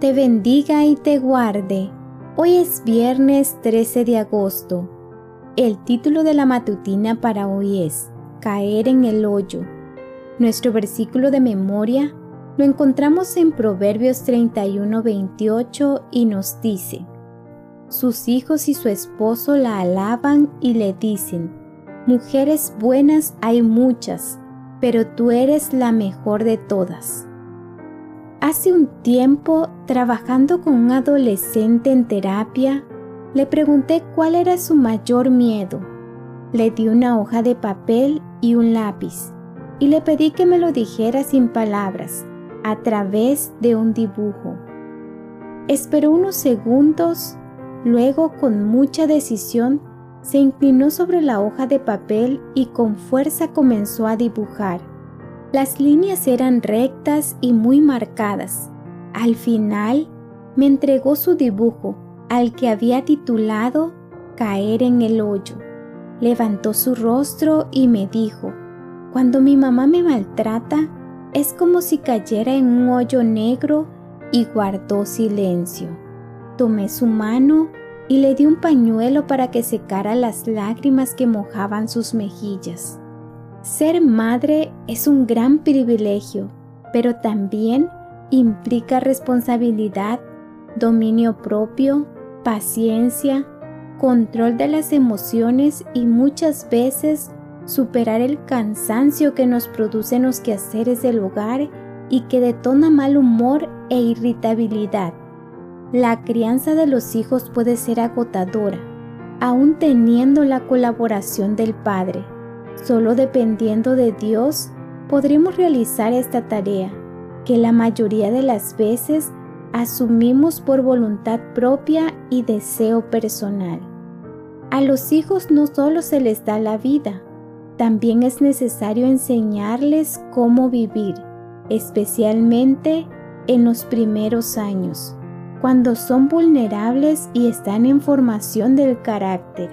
te bendiga y te guarde. Hoy es viernes 13 de agosto. El título de la matutina para hoy es Caer en el hoyo. Nuestro versículo de memoria lo encontramos en Proverbios 31:28 y nos dice, Sus hijos y su esposo la alaban y le dicen, Mujeres buenas hay muchas, pero tú eres la mejor de todas. Hace un tiempo, trabajando con un adolescente en terapia, le pregunté cuál era su mayor miedo. Le di una hoja de papel y un lápiz y le pedí que me lo dijera sin palabras, a través de un dibujo. Esperó unos segundos, luego con mucha decisión se inclinó sobre la hoja de papel y con fuerza comenzó a dibujar. Las líneas eran rectas y muy marcadas. Al final, me entregó su dibujo, al que había titulado Caer en el hoyo. Levantó su rostro y me dijo, Cuando mi mamá me maltrata, es como si cayera en un hoyo negro y guardó silencio. Tomé su mano y le di un pañuelo para que secara las lágrimas que mojaban sus mejillas. Ser madre es un gran privilegio, pero también implica responsabilidad, dominio propio, paciencia, control de las emociones y muchas veces superar el cansancio que nos producen los quehaceres del hogar y que detona mal humor e irritabilidad. La crianza de los hijos puede ser agotadora, aún teniendo la colaboración del Padre. Solo dependiendo de Dios podremos realizar esta tarea, que la mayoría de las veces asumimos por voluntad propia y deseo personal. A los hijos no solo se les da la vida, también es necesario enseñarles cómo vivir, especialmente en los primeros años cuando son vulnerables y están en formación del carácter.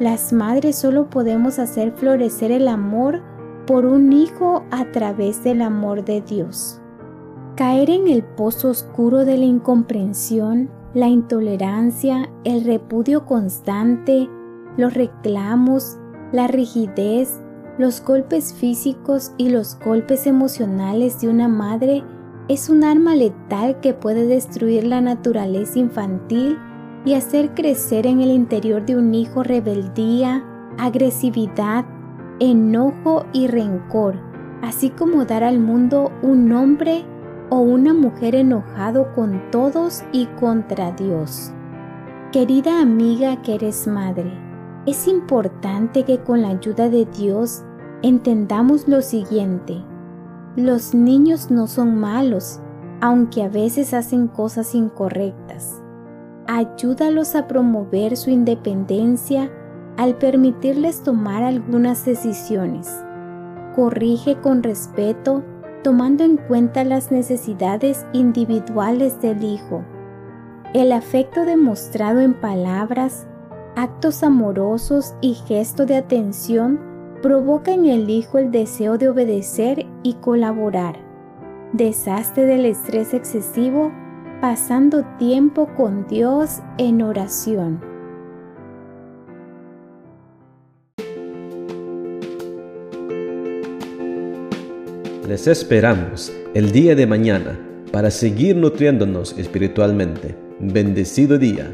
Las madres solo podemos hacer florecer el amor por un hijo a través del amor de Dios. Caer en el pozo oscuro de la incomprensión, la intolerancia, el repudio constante, los reclamos, la rigidez, los golpes físicos y los golpes emocionales de una madre es un arma letal que puede destruir la naturaleza infantil y hacer crecer en el interior de un hijo rebeldía, agresividad, enojo y rencor, así como dar al mundo un hombre o una mujer enojado con todos y contra Dios. Querida amiga que eres madre, es importante que con la ayuda de Dios entendamos lo siguiente. Los niños no son malos, aunque a veces hacen cosas incorrectas. Ayúdalos a promover su independencia al permitirles tomar algunas decisiones. Corrige con respeto, tomando en cuenta las necesidades individuales del hijo. El afecto demostrado en palabras, actos amorosos y gesto de atención provoca en el hijo el deseo de obedecer y colaborar. Deshazte del estrés excesivo pasando tiempo con Dios en oración. Les esperamos el día de mañana para seguir nutriéndonos espiritualmente. Bendecido día.